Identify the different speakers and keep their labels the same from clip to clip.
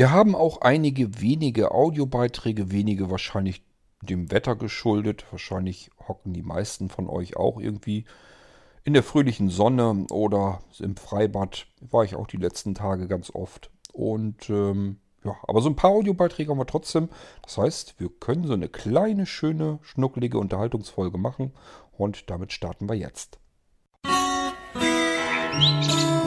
Speaker 1: Wir haben auch einige wenige Audiobeiträge, wenige wahrscheinlich dem Wetter geschuldet. Wahrscheinlich hocken die meisten von euch auch irgendwie in der fröhlichen Sonne oder im Freibad. War ich auch die letzten Tage ganz oft. Und ähm, ja, aber so ein paar Audiobeiträge haben wir trotzdem. Das heißt, wir können so eine kleine, schöne, schnuckelige Unterhaltungsfolge machen. Und damit starten wir jetzt. Musik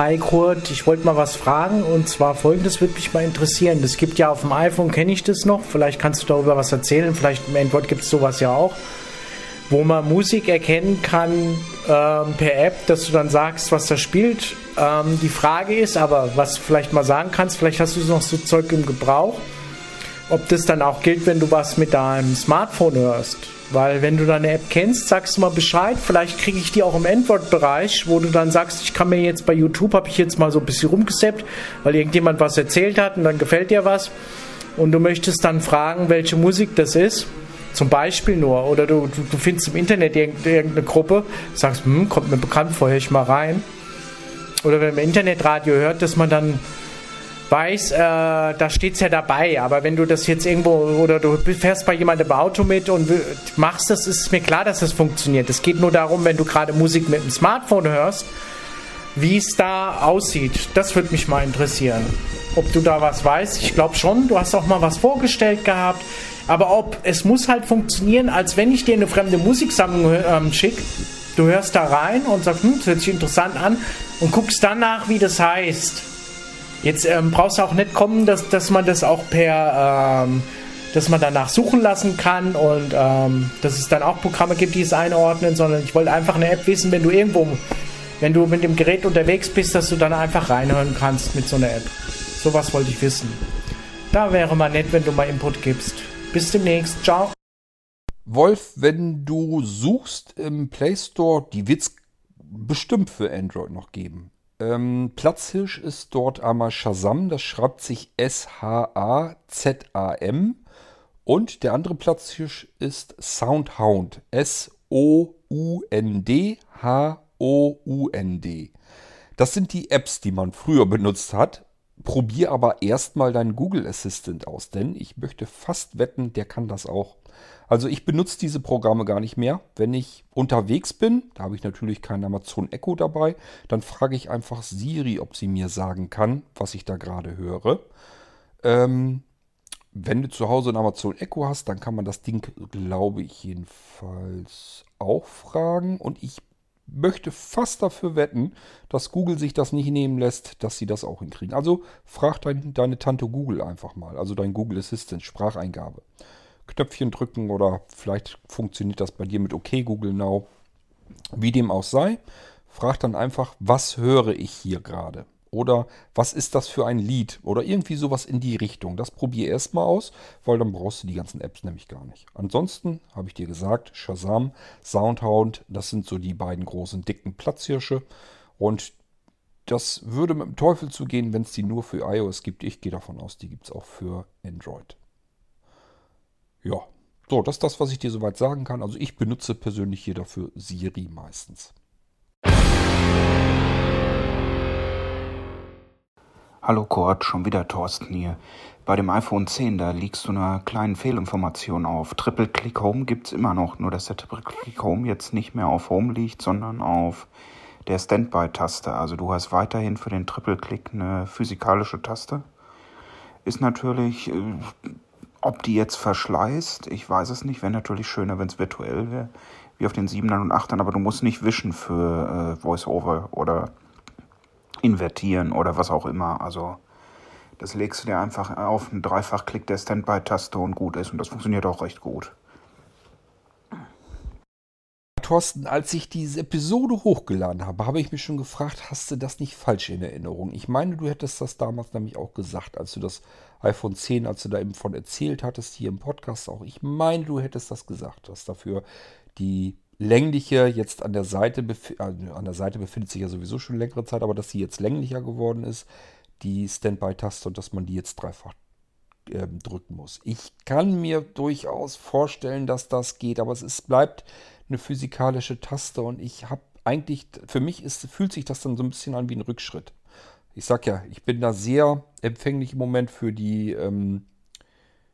Speaker 2: Hi Kurt, ich wollte mal was fragen. Und zwar folgendes würde mich mal interessieren. Es gibt ja auf dem iPhone, kenne ich das noch, vielleicht kannst du darüber was erzählen, vielleicht im Android gibt es sowas ja auch, wo man Musik erkennen kann ähm, per App, dass du dann sagst, was da spielt. Ähm, die Frage ist aber, was du vielleicht mal sagen kannst, vielleicht hast du noch so Zeug im Gebrauch, ob das dann auch gilt, wenn du was mit deinem Smartphone hörst. Weil wenn du deine App kennst, sagst du mal Bescheid. Vielleicht kriege ich die auch im Android-Bereich, wo du dann sagst, ich kann mir jetzt bei YouTube, habe ich jetzt mal so ein bisschen rumgesappt, weil irgendjemand was erzählt hat und dann gefällt dir was. Und du möchtest dann fragen, welche Musik das ist. Zum Beispiel nur. Oder du, du, du findest im Internet irgendeine Gruppe, sagst, hm, kommt mir bekannt vor, höre ich mal rein. Oder wenn man Internetradio hört, dass man dann weiß, äh, da steht es ja dabei. Aber wenn du das jetzt irgendwo oder du fährst bei jemandem im Auto mit und machst das, ist mir klar, dass das funktioniert. Es geht nur darum, wenn du gerade Musik mit dem Smartphone hörst, wie es da aussieht. Das würde mich mal interessieren. Ob du da was weißt, ich glaube schon. Du hast auch mal was vorgestellt gehabt. Aber ob es muss halt funktionieren, als wenn ich dir eine fremde Musiksammlung ähm, schicke. Du hörst da rein und sagst, hm, das hört sich interessant an und guckst dann nach, wie das heißt. Jetzt ähm, brauchst du auch nicht kommen, dass, dass man das auch per, ähm, dass man danach suchen lassen kann und ähm, dass es dann auch Programme gibt, die es einordnen, sondern ich wollte einfach eine App wissen, wenn du irgendwo, wenn du mit dem Gerät unterwegs bist, dass du dann einfach reinhören kannst mit so einer App. Sowas wollte ich wissen. Da wäre mal nett, wenn du mal Input gibst. Bis demnächst. Ciao.
Speaker 1: Wolf, wenn du suchst im Play Store, die wird es bestimmt für Android noch geben. Ähm, Platzhirsch ist dort einmal Shazam, das schreibt sich S-H-A-Z-A-M. Und der andere Platzhirsch ist Soundhound, S-O-U-N-D-H-O-U-N-D. Das sind die Apps, die man früher benutzt hat. Probier aber erstmal deinen Google Assistant aus, denn ich möchte fast wetten, der kann das auch. Also ich benutze diese Programme gar nicht mehr. Wenn ich unterwegs bin, da habe ich natürlich keinen Amazon Echo dabei, dann frage ich einfach Siri, ob sie mir sagen kann, was ich da gerade höre. Ähm, wenn du zu Hause ein Amazon Echo hast, dann kann man das Ding, glaube ich, jedenfalls auch fragen. Und ich möchte fast dafür wetten, dass Google sich das nicht nehmen lässt, dass sie das auch hinkriegen. Also frag dein, deine Tante Google einfach mal, also dein Google Assistant, Spracheingabe. Knöpfchen drücken oder vielleicht funktioniert das bei dir mit OK Google Now. Wie dem auch sei, frag dann einfach, was höre ich hier gerade? Oder was ist das für ein Lied? Oder irgendwie sowas in die Richtung. Das probier erstmal aus, weil dann brauchst du die ganzen Apps nämlich gar nicht. Ansonsten habe ich dir gesagt, Shazam, Soundhound, das sind so die beiden großen dicken Platzhirsche. Und das würde mit dem Teufel zugehen, wenn es die nur für iOS gibt. Ich gehe davon aus, die gibt es auch für Android. Ja, so, das ist das, was ich dir soweit sagen kann. Also ich benutze persönlich hier dafür Siri meistens.
Speaker 3: Hallo Kurt, schon wieder Thorsten hier. Bei dem iPhone 10, da liegst du einer kleinen Fehlinformation auf. Triple Click Home gibt es immer noch, nur dass der Triple Click Home jetzt nicht mehr auf Home liegt, sondern auf der Standby-Taste. Also du hast weiterhin für den Triple Click eine physikalische Taste. Ist natürlich äh, ob die jetzt verschleißt, ich weiß es nicht. Wäre natürlich schöner, wenn es virtuell wäre, wie auf den 7ern und 8ern, aber du musst nicht wischen für äh, VoiceOver oder invertieren oder was auch immer. Also das legst du dir einfach auf einen Dreifachklick der Standby-Taste und gut ist. Und das funktioniert auch recht gut.
Speaker 1: Thorsten, als ich diese Episode hochgeladen habe, habe ich mich schon gefragt, hast du das nicht falsch in Erinnerung? Ich meine, du hättest das damals nämlich auch gesagt, als du das iPhone 10, als du da eben von erzählt hattest, hier im Podcast auch. Ich meine, du hättest das gesagt, dass dafür die längliche jetzt an der Seite, äh, an der Seite befindet sich ja sowieso schon längere Zeit, aber dass sie jetzt länglicher geworden ist, die Standby-Taste und dass man die jetzt dreifach äh, drücken muss. Ich kann mir durchaus vorstellen, dass das geht, aber es ist, bleibt eine physikalische Taste und ich habe eigentlich, für mich ist, fühlt sich das dann so ein bisschen an wie ein Rückschritt. Ich sag ja, ich bin da sehr empfänglich im Moment für die, ähm,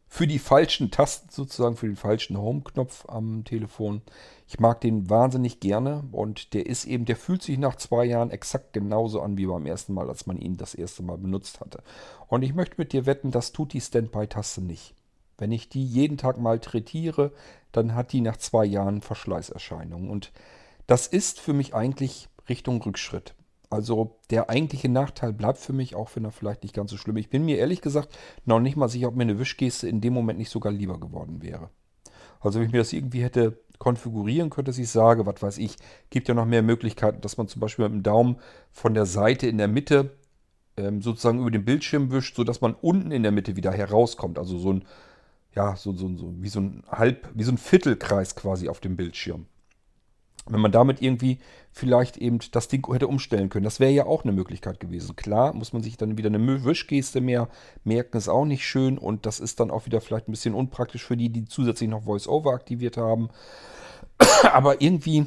Speaker 1: für die falschen Tasten sozusagen, für den falschen Home-Knopf am Telefon. Ich mag den wahnsinnig gerne und der ist eben, der fühlt sich nach zwei Jahren exakt genauso an wie beim ersten Mal, als man ihn das erste Mal benutzt hatte. Und ich möchte mit dir wetten, das tut die Standby-Taste nicht. Wenn ich die jeden Tag malträtiere, dann hat die nach zwei Jahren Verschleißerscheinungen. Und das ist für mich eigentlich Richtung Rückschritt. Also der eigentliche Nachteil bleibt für mich, auch wenn er vielleicht nicht ganz so schlimm ist. Ich bin mir ehrlich gesagt noch nicht mal sicher, ob mir eine Wischgeste in dem Moment nicht sogar lieber geworden wäre. Also wenn ich mir das irgendwie hätte konfigurieren können, dass ich sage, was weiß ich, gibt ja noch mehr Möglichkeiten, dass man zum Beispiel mit dem Daumen von der Seite in der Mitte ähm, sozusagen über den Bildschirm wischt, sodass man unten in der Mitte wieder herauskommt. Also so ein, ja, so, so, so wie so ein Halb, wie so ein Viertelkreis quasi auf dem Bildschirm. Wenn man damit irgendwie vielleicht eben das Ding hätte umstellen können. Das wäre ja auch eine Möglichkeit gewesen. Klar, muss man sich dann wieder eine Wischgeste mehr merken, ist auch nicht schön und das ist dann auch wieder vielleicht ein bisschen unpraktisch für die, die zusätzlich noch VoiceOver aktiviert haben. Aber irgendwie,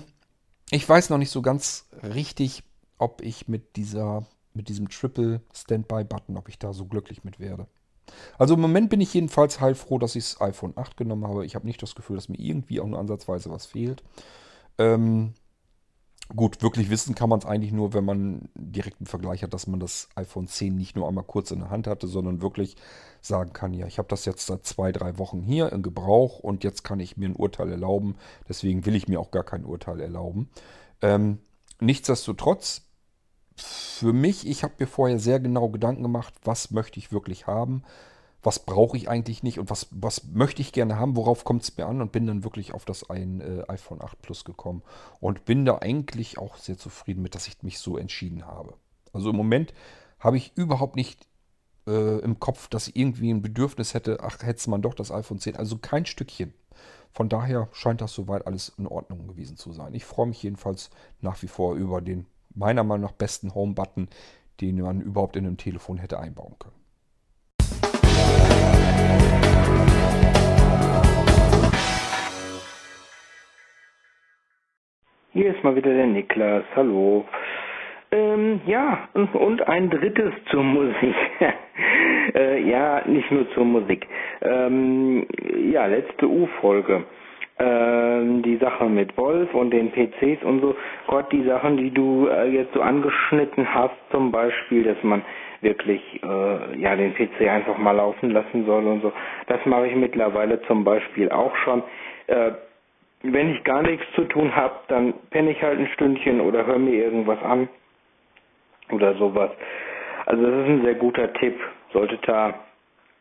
Speaker 1: ich weiß noch nicht so ganz richtig, ob ich mit dieser, mit diesem Triple Standby Button, ob ich da so glücklich mit werde. Also im Moment bin ich jedenfalls heilfroh, dass ich das iPhone 8 genommen habe. Ich habe nicht das Gefühl, dass mir irgendwie auch nur ansatzweise was fehlt. Ähm, gut, wirklich wissen kann man es eigentlich nur, wenn man direkt einen Vergleich hat, dass man das iPhone 10 nicht nur einmal kurz in der Hand hatte, sondern wirklich sagen kann, ja, ich habe das jetzt seit zwei, drei Wochen hier in Gebrauch und jetzt kann ich mir ein Urteil erlauben. Deswegen will ich mir auch gar kein Urteil erlauben. Ähm, nichtsdestotrotz, für mich, ich habe mir vorher sehr genau Gedanken gemacht, was möchte ich wirklich haben was brauche ich eigentlich nicht und was, was möchte ich gerne haben, worauf kommt es mir an und bin dann wirklich auf das ein, äh, iPhone 8 Plus gekommen und bin da eigentlich auch sehr zufrieden mit, dass ich mich so entschieden habe. Also im Moment habe ich überhaupt nicht äh, im Kopf, dass ich irgendwie ein Bedürfnis hätte, ach, hätte man doch das iPhone 10, also kein Stückchen. Von daher scheint das soweit alles in Ordnung gewesen zu sein. Ich freue mich jedenfalls nach wie vor über den meiner Meinung nach besten Home-Button, den man überhaupt in einem Telefon hätte einbauen können.
Speaker 4: Hier ist mal wieder der Niklas. Hallo. Ähm, ja, und ein drittes zur Musik. äh, ja, nicht nur zur Musik. Ähm, ja, letzte U-Folge. Ähm, die Sache mit Wolf und den PCs und so. Gott, die Sachen, die du äh, jetzt so angeschnitten hast, zum Beispiel, dass man wirklich äh, ja den PC einfach mal laufen lassen soll und so. Das mache ich mittlerweile zum Beispiel auch schon. Äh, wenn ich gar nichts zu tun habe, dann penne ich halt ein Stündchen oder höre mir irgendwas an oder sowas. Also das ist ein sehr guter Tipp. Solltet da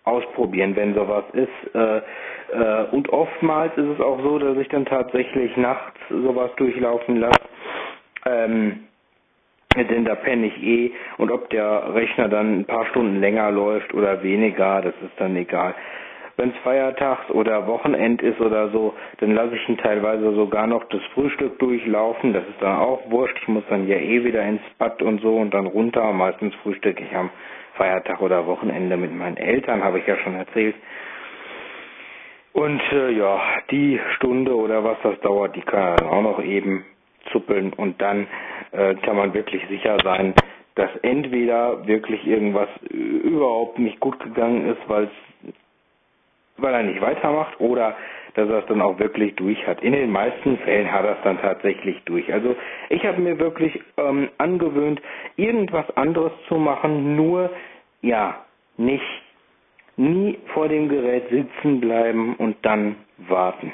Speaker 4: ausprobieren, wenn sowas ist. Äh, äh, und oftmals ist es auch so, dass ich dann tatsächlich nachts sowas durchlaufen lasse. Ähm, denn da penne ich eh und ob der Rechner dann ein paar Stunden länger läuft oder weniger, das ist dann egal. Wenn es Feiertags oder Wochenend ist oder so, dann lasse ich ihn teilweise sogar noch das Frühstück durchlaufen. Das ist dann auch wurscht. Ich muss dann ja eh wieder ins Bad und so und dann runter. Meistens frühstücke ich am Feiertag oder Wochenende mit meinen Eltern, habe ich ja schon erzählt. Und äh, ja, die Stunde oder was das dauert, die kann dann auch noch eben zuppeln und dann äh, kann man wirklich sicher sein, dass entweder wirklich irgendwas überhaupt nicht gut gegangen ist, weil weil er nicht weitermacht oder dass er es dann auch wirklich durch hat. In den meisten Fällen hat er es dann tatsächlich durch. Also ich habe mir wirklich ähm, angewöhnt, irgendwas anderes zu machen, nur ja, nicht nie vor dem Gerät sitzen bleiben und dann warten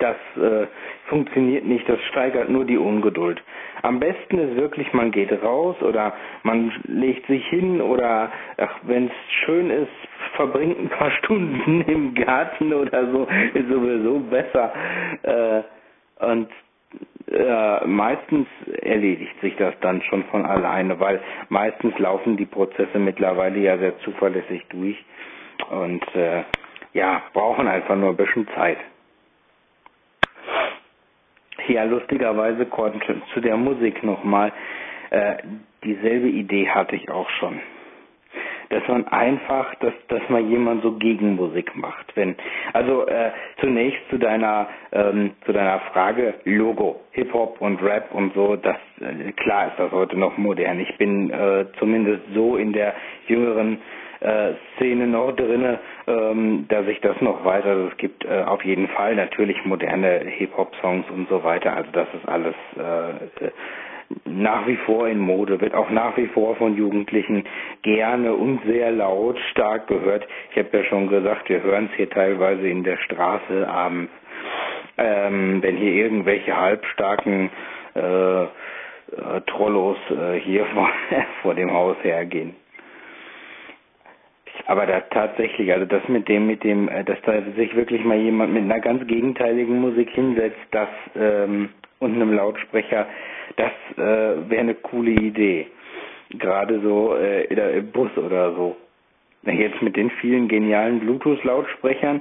Speaker 4: das äh, funktioniert nicht, das steigert nur die Ungeduld. Am besten ist wirklich, man geht raus oder man legt sich hin oder wenn es schön ist, verbringt ein paar Stunden im Garten oder so, ist sowieso besser. Äh, und äh, meistens erledigt sich das dann schon von alleine, weil meistens laufen die Prozesse mittlerweile ja sehr zuverlässig durch und äh, ja, brauchen einfach nur ein bisschen Zeit. Ja, lustigerweise konnte zu der Musik nochmal. Äh, dieselbe Idee hatte ich auch schon. Dass man einfach, dass, dass mal jemand so Gegenmusik macht. Wenn, also äh, zunächst zu deiner, ähm, zu deiner Frage Logo, Hip Hop und Rap und so, das äh, klar ist das heute noch modern. Ich bin äh, zumindest so in der jüngeren äh, Szene noch drinne, ähm, dass ich das noch weiß. Also es gibt äh, auf jeden Fall natürlich moderne Hip-Hop-Songs und so weiter. Also das ist alles äh, nach wie vor in Mode, wird auch nach wie vor von Jugendlichen gerne und sehr lautstark gehört. Ich habe ja schon gesagt, wir hören es hier teilweise in der Straße abends, ähm, wenn hier irgendwelche halbstarken äh, äh, Trollos äh, hier vor, vor dem Haus hergehen. Aber da tatsächlich, also das mit dem, mit dem, äh, dass da sich wirklich mal jemand mit einer ganz gegenteiligen Musik hinsetzt, das ähm, und einem Lautsprecher, das äh, wäre eine coole Idee. Gerade so äh, im Bus oder so. Jetzt mit den vielen genialen Bluetooth-Lautsprechern,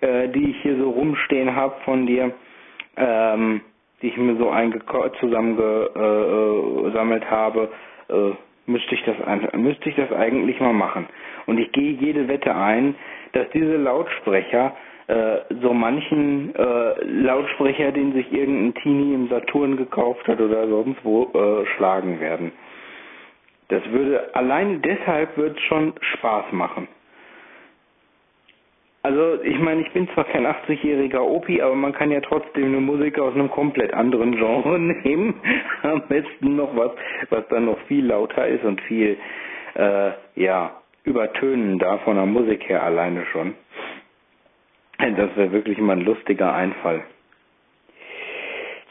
Speaker 4: äh, die ich hier so rumstehen habe von dir, ähm, die ich mir so zusammengesammelt äh, habe, äh, müsste ich das müsste ich das eigentlich mal machen. Und ich gehe jede Wette ein, dass diese Lautsprecher äh, so manchen äh, Lautsprecher, den sich irgendein Teenie im Saturn gekauft hat oder sonst wo, äh, schlagen werden. Das würde allein deshalb wird schon Spaß machen. Also ich meine, ich bin zwar kein 80-jähriger Opi, aber man kann ja trotzdem eine Musik aus einem komplett anderen Genre nehmen. Am besten noch was, was dann noch viel lauter ist und viel, äh, ja, übertönender von der Musik her alleine schon. Das wäre wirklich mal ein lustiger Einfall.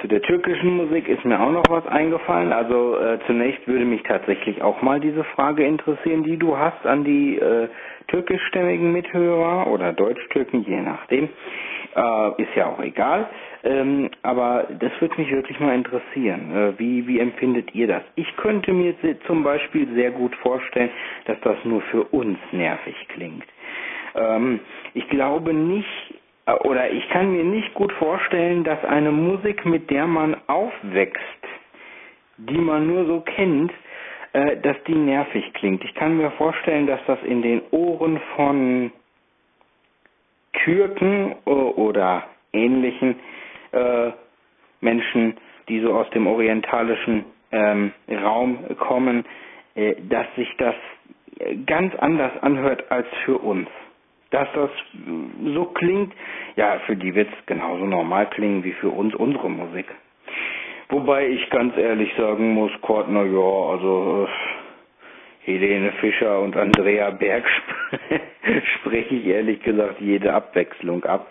Speaker 4: Zu der türkischen Musik ist mir auch noch was eingefallen. Also äh, zunächst würde mich tatsächlich auch mal diese Frage interessieren, die du hast an die äh, türkischstämmigen Mithörer oder Deutsch-Türken, je nachdem. Äh, ist ja auch egal. Ähm, aber das würde mich wirklich mal interessieren. Äh, wie, wie empfindet ihr das? Ich könnte mir zum Beispiel sehr gut vorstellen, dass das nur für uns nervig klingt. Ähm, ich glaube nicht, äh, oder ich kann mir nicht gut vorstellen, dass eine Musik, mit der man aufwächst, die man nur so kennt, äh, dass die nervig klingt. Ich kann mir vorstellen, dass das in den Ohren von Türken äh, oder ähnlichen äh, Menschen, die so aus dem orientalischen ähm, Raum kommen, äh, dass sich das ganz anders anhört als für uns dass das so klingt, ja, für die wird es genauso normal klingen wie für uns unsere Musik. Wobei ich ganz ehrlich sagen muss, Kortner, ja, also äh, Helene Fischer und Andrea Berg spreche ich ehrlich gesagt jede Abwechslung ab.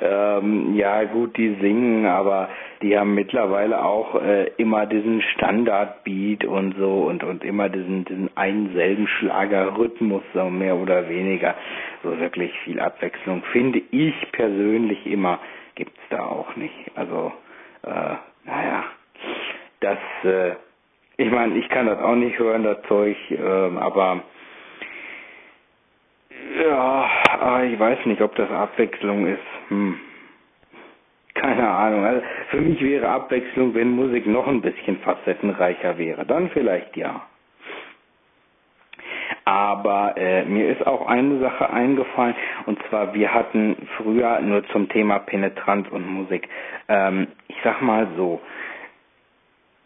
Speaker 4: Ähm, ja, gut, die singen, aber die haben mittlerweile auch äh, immer diesen Standardbeat und so und und immer diesen diesen einen selben Schlagerrhythmus so mehr oder weniger. So wirklich viel Abwechslung finde ich persönlich immer gibt's da auch nicht. Also äh, naja, das äh, ich meine, ich kann das auch nicht hören, das Zeug, äh, aber ja, ich weiß nicht, ob das Abwechslung ist. Hm. Keine Ahnung. Also für mich wäre Abwechslung, wenn Musik noch ein bisschen facettenreicher wäre. Dann vielleicht ja. Aber äh, mir ist auch eine Sache eingefallen, und zwar wir hatten früher nur zum Thema Penetranz und Musik, ähm, ich sag mal so,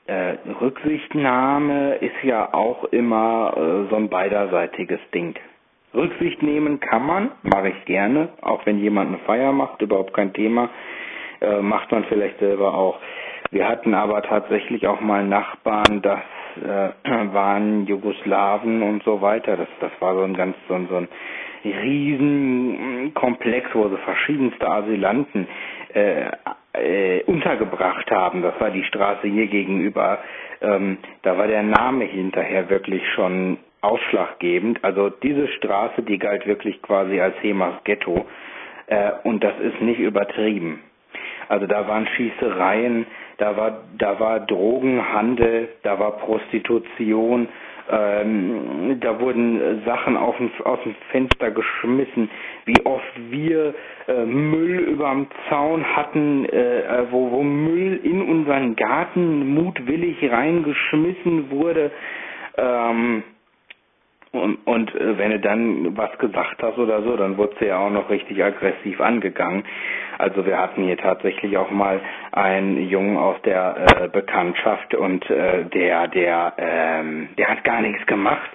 Speaker 4: äh, Rücksichtnahme ist ja auch immer äh, so ein beiderseitiges Ding. Rücksicht nehmen kann man, mache ich gerne, auch wenn jemand eine Feier macht, überhaupt kein Thema, äh, macht man vielleicht selber auch. Wir hatten aber tatsächlich auch mal Nachbarn, das äh, waren Jugoslawen und so weiter. Das, das war so ein ganz so ein, so ein Riesenkomplex, wo sie verschiedenste Asylanten äh, äh, untergebracht haben. Das war die Straße hier gegenüber. Ähm, da war der Name hinterher wirklich schon ausschlaggebend. Also diese Straße, die galt wirklich quasi als Hemas Ghetto äh, und das ist nicht übertrieben. Also da waren Schießereien, da war da war Drogenhandel, da war Prostitution, ähm, da wurden Sachen auf dem, aus dem Fenster geschmissen. Wie oft wir äh, Müll überm Zaun hatten, äh, wo, wo Müll in unseren Garten mutwillig reingeschmissen wurde. Ähm, Und, und äh, wenn du dann was gesagt hast oder so, dann wurde sie ja auch noch richtig aggressiv angegangen. Also wir hatten hier tatsächlich auch mal einen Jungen aus der äh, Bekanntschaft und äh, der, der, ähm, der hat gar nichts gemacht.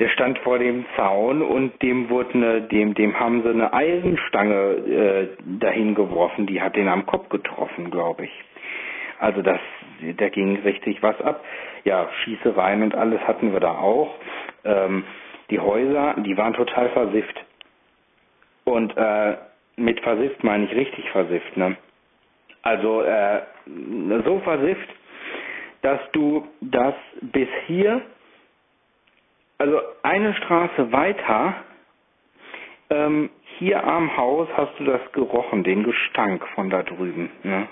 Speaker 4: Der stand vor dem Zaun und dem wurde eine, dem, dem haben sie eine Eisenstange äh, dahin geworfen, die hat den am Kopf getroffen, glaube ich. Also das, da ging richtig was ab. Ja, Schießereien und alles hatten wir da auch. Ähm, die Häuser, die waren total versifft. Und äh, mit versifft meine ich richtig versifft, ne? Also äh, so versifft, dass du das bis hier, also eine Straße weiter, ähm, hier am Haus hast du das gerochen, den Gestank von da drüben. Ne?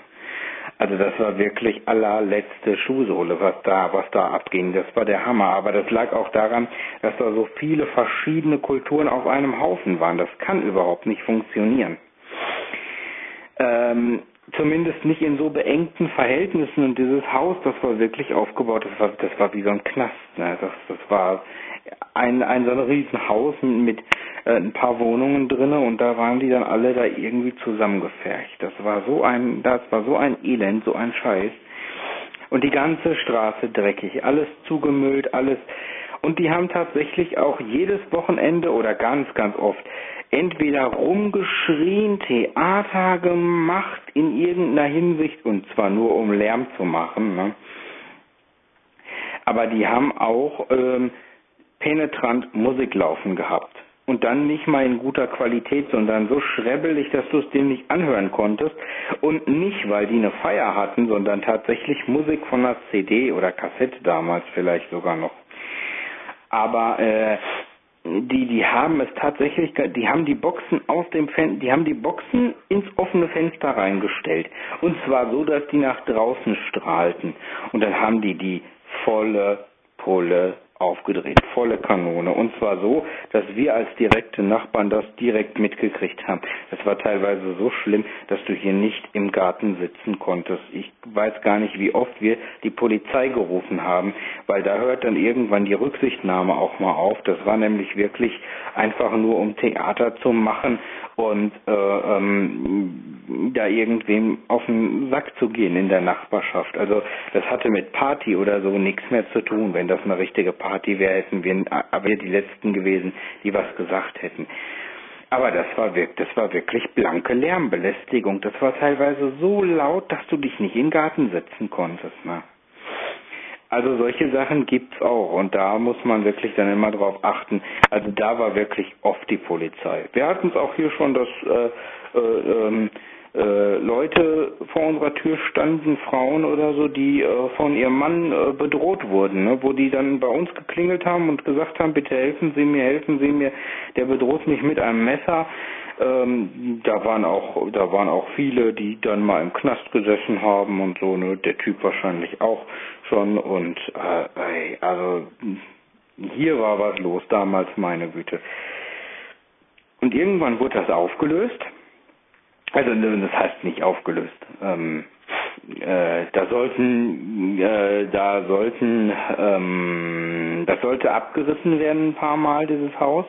Speaker 4: Also das war wirklich allerletzte Schuhsohle, was da, was da abging. Das war der Hammer. Aber das lag auch daran, dass da so viele verschiedene Kulturen auf einem Haufen waren. Das kann überhaupt nicht funktionieren. Ähm, zumindest nicht in so beengten Verhältnissen. Und dieses Haus, das war wirklich aufgebaut, das war, das war wie so ein Knast. Ne? Das, das war ein, ein so ein Riesenhaus mit äh, ein paar Wohnungen drinne und da waren die dann alle da irgendwie zusammengefercht. Das war so ein, das war so ein Elend, so ein Scheiß. Und die ganze Straße dreckig, alles zugemüllt, alles. Und die haben tatsächlich auch jedes Wochenende oder ganz, ganz oft entweder rumgeschrien, Theater gemacht in irgendeiner Hinsicht und zwar nur um Lärm zu machen. Ne? Aber die haben auch ähm, penetrant Musik laufen gehabt und dann nicht mal in guter Qualität, sondern so schrebbelig, dass du es dir nicht anhören konntest. Und nicht, weil die eine Feier hatten, sondern tatsächlich Musik von einer CD oder Kassette damals vielleicht sogar noch. Aber äh, die die haben es tatsächlich, die haben die Boxen aus dem Fen die haben die Boxen ins offene Fenster reingestellt. Und zwar so, dass die nach draußen strahlten. Und dann haben die die volle Pulle aufgedreht, volle Kanone. Und zwar so, dass wir als direkte Nachbarn das direkt mitgekriegt haben. Das war teilweise so schlimm, dass du hier nicht im Garten sitzen konntest. Ich weiß gar nicht, wie oft wir die Polizei gerufen haben, weil da hört dann irgendwann die Rücksichtnahme auch mal auf. Das war nämlich wirklich einfach nur um Theater zu machen und äh, ähm, da irgendwem auf den Sack zu gehen in der Nachbarschaft. Also das hatte mit Party oder so nichts mehr zu tun. Wenn das eine richtige Party wäre, hätten wir, wir die Letzten gewesen, die was gesagt hätten. Aber das war wirklich, das war wirklich blanke Lärmbelästigung. Das war teilweise so laut, dass du dich nicht in den Garten setzen konntest. Ne? Also solche Sachen gibt's auch und da muss man wirklich dann immer drauf achten. Also da war wirklich oft die Polizei. Wir hatten es auch hier schon, dass äh, äh, ähm, äh, Leute vor unserer Tür standen, Frauen oder so, die äh, von ihrem Mann äh, bedroht wurden, ne? wo die dann bei uns geklingelt haben und gesagt haben, bitte helfen Sie mir, helfen Sie mir, der bedroht mich mit einem Messer. Ähm, da waren auch, da waren auch viele, die dann mal im Knast gesessen haben und so, ne, der Typ wahrscheinlich auch schon und äh, also hier war was los damals, meine Güte. Und irgendwann wurde das aufgelöst. Also das heißt nicht aufgelöst. Ähm, äh, da sollten, äh, da sollten, ähm, das sollte abgerissen werden ein paar Mal dieses Haus,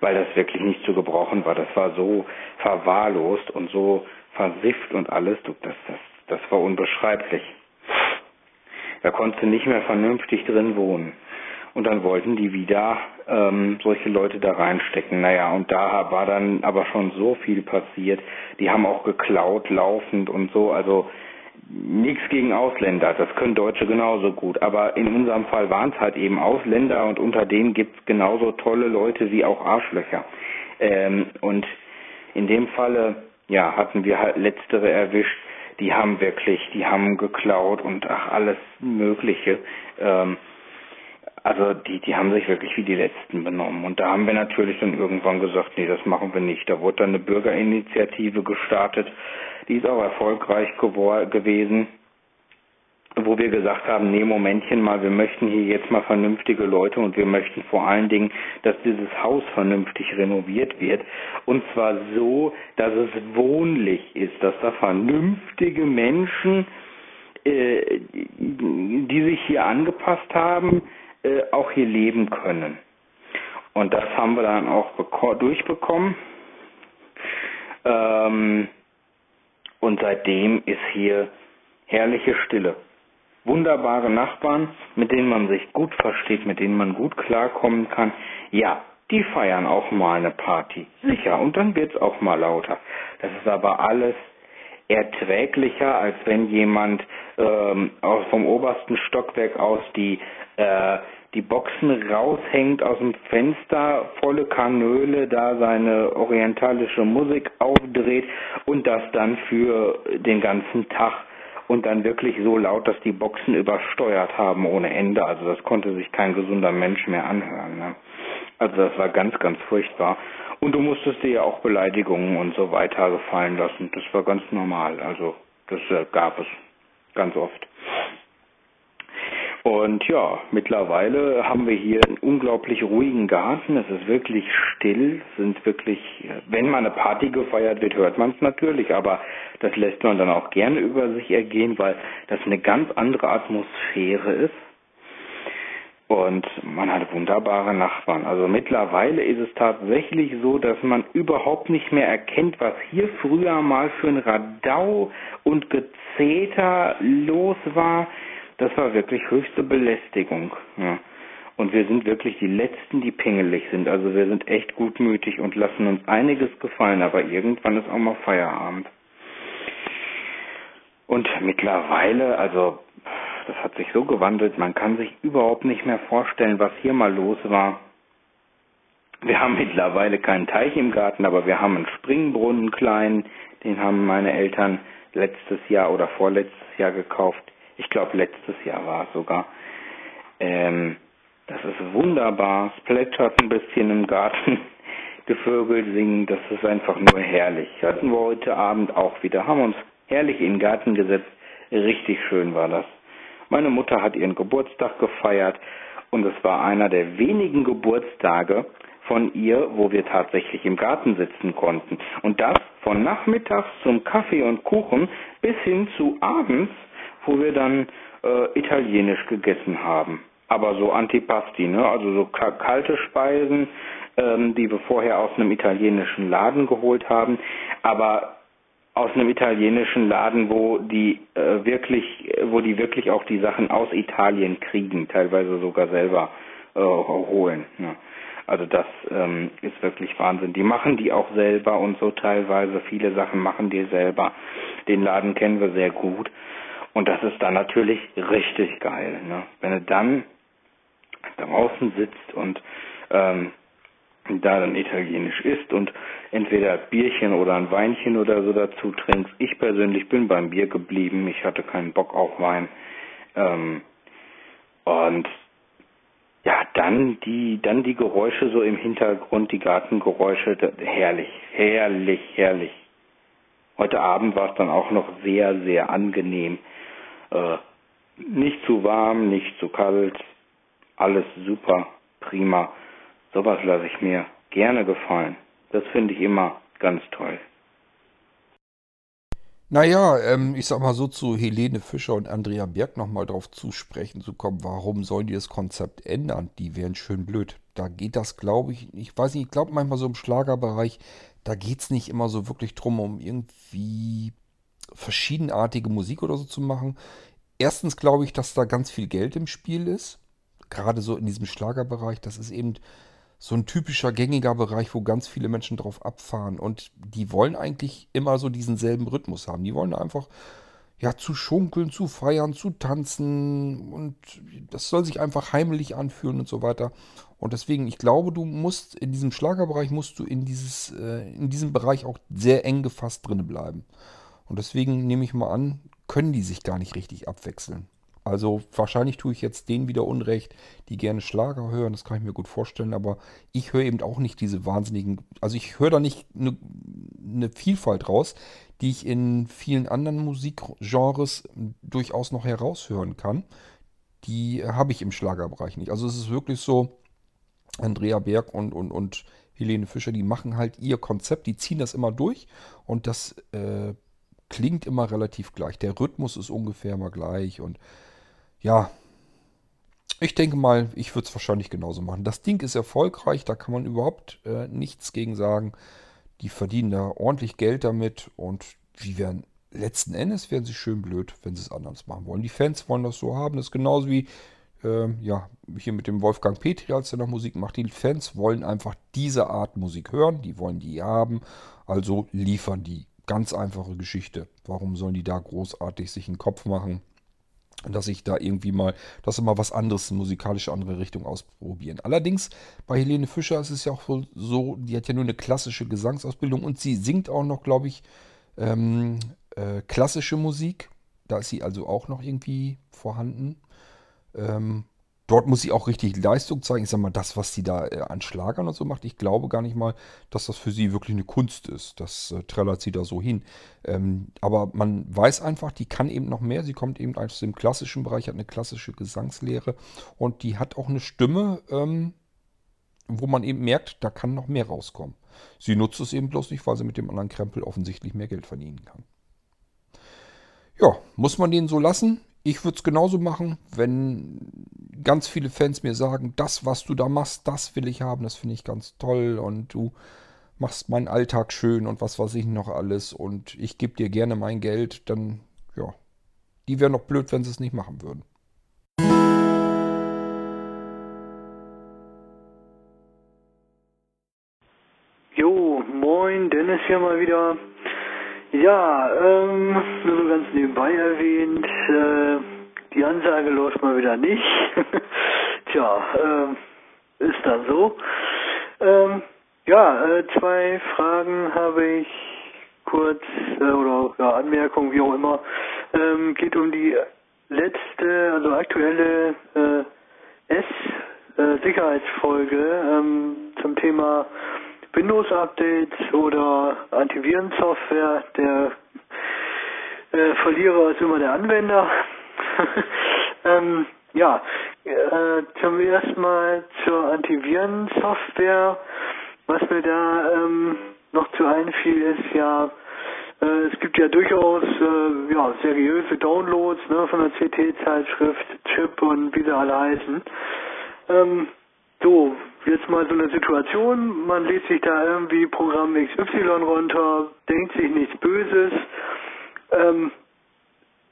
Speaker 4: weil das wirklich nicht zu gebrauchen war. Das war so verwahrlost und so versifft und alles. Du, das, das, das war unbeschreiblich. Da konntest du nicht mehr vernünftig drin wohnen. Und dann wollten die wieder ähm, solche Leute da reinstecken. Naja, und da war dann aber schon so viel passiert. Die haben auch geklaut, laufend und so. Also nichts gegen Ausländer, das können Deutsche genauso gut. Aber in unserem Fall waren es halt eben Ausländer und unter denen gibt es genauso tolle Leute wie auch Arschlöcher. Ähm, und in dem Falle, ja, hatten wir halt letztere erwischt. Die haben wirklich, die haben geklaut und ach alles Mögliche. Ähm, also die, die haben sich wirklich wie die Letzten benommen. Und da haben wir natürlich dann irgendwann gesagt, nee, das machen wir nicht. Da wurde dann eine Bürgerinitiative gestartet, die ist auch erfolgreich gewesen, wo wir gesagt haben, nee, Momentchen mal, wir möchten hier jetzt mal vernünftige Leute und wir möchten vor allen Dingen, dass dieses Haus vernünftig renoviert wird. Und zwar so, dass es wohnlich ist, dass da vernünftige Menschen, äh, die sich hier angepasst haben, äh, auch hier leben können. Und das haben wir dann auch durchbekommen. Ähm, und seitdem ist hier herrliche Stille. Wunderbare Nachbarn, mit denen man sich gut versteht, mit denen man gut klarkommen kann. Ja, die feiern auch mal eine Party. Sicher, und dann wird's auch mal lauter. Das ist aber alles erträglicher, als wenn jemand ähm, vom obersten Stockwerk aus die äh, die Boxen raushängt aus dem Fenster, volle Kanöle, da seine orientalische Musik aufdreht und das dann für den ganzen Tag und dann wirklich so laut, dass die Boxen übersteuert haben ohne Ende. Also das konnte sich kein gesunder Mensch mehr anhören. Ne? Also das war ganz, ganz furchtbar. Und du musstest dir ja auch Beleidigungen und so weiter gefallen lassen. Das war ganz normal. Also das äh, gab es ganz oft. Und ja, mittlerweile haben wir hier einen unglaublich ruhigen Garten. Es ist wirklich still, sind wirklich, wenn mal eine Party gefeiert wird, hört man es natürlich, aber das lässt man dann auch gerne über sich ergehen, weil das eine ganz andere Atmosphäre ist. Und man hat wunderbare Nachbarn. Also mittlerweile ist es tatsächlich so, dass man überhaupt nicht mehr erkennt, was hier früher mal für ein Radau und Gezeter los war das war wirklich höchste Belästigung. Ja. Und wir sind wirklich die Letzten, die pingelig sind. Also wir sind echt gutmütig und lassen uns einiges gefallen, aber irgendwann ist auch mal Feierabend. Und mittlerweile, also das hat sich so gewandelt, man kann sich überhaupt nicht mehr vorstellen, was hier mal los war. Wir haben mittlerweile keinen Teich im Garten, aber wir haben einen Springbrunnen kleinen, den haben meine Eltern letztes Jahr oder vorletztes Jahr gekauft. Ich glaube, letztes Jahr war es sogar. Ähm, das ist wunderbar. Es plätschert ein bisschen im Garten. Die Vögel singen. Das ist einfach nur herrlich. Hatten wir heute Abend auch wieder. Haben uns herrlich in den Garten gesetzt. Richtig schön war das. Meine Mutter hat ihren Geburtstag gefeiert und es war einer der wenigen Geburtstage von ihr, wo wir tatsächlich im Garten sitzen konnten. Und das von nachmittags zum Kaffee und Kuchen bis hin zu abends wo wir dann äh, italienisch gegessen haben. Aber so Antipasti, ne? also so kalte Speisen, ähm, die wir vorher aus einem italienischen Laden geholt haben, aber aus einem italienischen Laden, wo die äh, wirklich, wo die wirklich auch die Sachen aus Italien kriegen, teilweise sogar selber äh, holen. Ne? Also das ähm, ist wirklich Wahnsinn. Die machen die auch selber und so teilweise. Viele Sachen machen die selber. Den Laden kennen wir sehr gut. Und das ist dann natürlich richtig geil. Ne? Wenn du dann draußen sitzt und ähm, da dann italienisch isst und entweder Bierchen oder ein Weinchen oder so dazu trinkst. Ich persönlich bin beim Bier geblieben. Ich hatte keinen Bock auf Wein. Ähm, und ja, dann die, dann die Geräusche so im Hintergrund, die Gartengeräusche, herrlich, herrlich, herrlich. Heute Abend war es dann auch noch sehr, sehr angenehm. Äh, nicht zu warm, nicht zu kalt, alles super, prima. Sowas lasse ich mir gerne gefallen. Das finde ich immer ganz toll.
Speaker 1: Naja, ähm, ich sag mal so zu Helene Fischer und Andrea Berg nochmal drauf zu sprechen zu kommen, warum sollen die das Konzept ändern? Die wären schön blöd. Da geht das, glaube ich, ich weiß nicht, ich glaube manchmal so im Schlagerbereich, da geht es nicht immer so wirklich drum, um irgendwie verschiedenartige Musik oder so zu machen. Erstens glaube ich, dass da ganz viel Geld im Spiel ist. Gerade so in diesem Schlagerbereich. Das ist eben so ein typischer gängiger Bereich, wo ganz viele Menschen drauf abfahren. Und die wollen eigentlich immer so diesen selben Rhythmus haben. Die wollen einfach ja zu schunkeln, zu feiern, zu tanzen und das soll sich einfach heimlich anfühlen und so weiter. Und deswegen, ich glaube, du musst in diesem Schlagerbereich musst du in dieses äh, in diesem Bereich auch sehr eng gefasst drinne bleiben. Und deswegen nehme ich mal an, können die sich gar nicht richtig abwechseln. Also wahrscheinlich tue ich jetzt denen wieder Unrecht, die gerne Schlager hören, das kann ich mir gut vorstellen, aber ich höre eben auch nicht diese wahnsinnigen, also ich höre da nicht eine, eine Vielfalt raus, die ich in vielen anderen Musikgenres durchaus noch heraushören kann. Die habe ich im Schlagerbereich nicht. Also es ist wirklich so, Andrea Berg und, und, und Helene Fischer, die machen halt ihr Konzept, die ziehen das immer durch und das äh, klingt immer relativ gleich. Der Rhythmus ist ungefähr mal gleich und ja, ich denke mal, ich würde es wahrscheinlich genauso machen. Das Ding ist erfolgreich, da kann man überhaupt äh, nichts gegen sagen. Die verdienen da ordentlich Geld damit und die werden letzten Endes werden sie schön blöd, wenn sie es anders machen wollen. Die Fans wollen das so haben. Das ist genauso wie äh, ja, hier mit dem Wolfgang Petri, als er noch Musik macht. Die Fans wollen einfach diese Art Musik hören, die wollen die haben, also liefern die. Ganz einfache Geschichte. Warum sollen die da großartig sich einen Kopf machen? dass ich da irgendwie mal, dass wir mal was anderes, eine musikalische andere Richtung ausprobieren. Allerdings bei Helene Fischer ist es ja auch so, die hat ja nur eine klassische Gesangsausbildung und sie singt auch noch, glaube ich, ähm, äh, klassische Musik. Da ist sie also auch noch irgendwie vorhanden. Ähm, dort muss sie auch richtig Leistung zeigen. Ich sag mal, das, was sie da äh, an Schlagern und so macht, ich glaube gar nicht mal, dass das für sie wirklich eine Kunst ist. Das äh, trällert sie da so hin. Ähm, aber man weiß einfach, die kann eben noch mehr. Sie kommt eben aus dem klassischen Bereich, hat eine klassische Gesangslehre und die hat auch eine Stimme, ähm, wo man eben merkt, da kann noch mehr rauskommen. Sie nutzt es eben bloß nicht, weil sie mit dem anderen Krempel offensichtlich mehr Geld verdienen kann. Ja, muss man den so lassen? Ich würde es genauso machen, wenn ganz viele Fans mir sagen, das, was du da machst, das will ich haben, das finde ich ganz toll und du machst meinen Alltag schön und was weiß ich noch alles und ich gebe dir gerne mein Geld, dann ja, die wären noch blöd, wenn sie es nicht machen würden.
Speaker 5: Jo, moin, Dennis hier mal wieder. Ja, ähm, nur so ganz nebenbei erwähnt, äh, die Ansage läuft mal wieder nicht. Tja, ähm, ist dann so. Ähm, ja, äh, zwei Fragen habe ich kurz, äh, oder ja, Anmerkungen, wie auch immer. Ähm, geht um die letzte, also aktuelle äh, S-Sicherheitsfolge äh, ähm, zum Thema Windows-Updates oder Antivirensoftware. Der äh, Verlierer ist immer der Anwender. ähm, ja, äh, zum ersten Mal zur Antivirensoftware. Was mir da ähm, noch zu einfiel, ist ja, äh, es gibt ja durchaus äh, ja, seriöse Downloads ne, von der CT-Zeitschrift, Chip und wie sie alle heißen. Ähm, so, jetzt mal so eine Situation, man lädt sich da irgendwie Programm XY runter, denkt sich nichts Böses, ähm,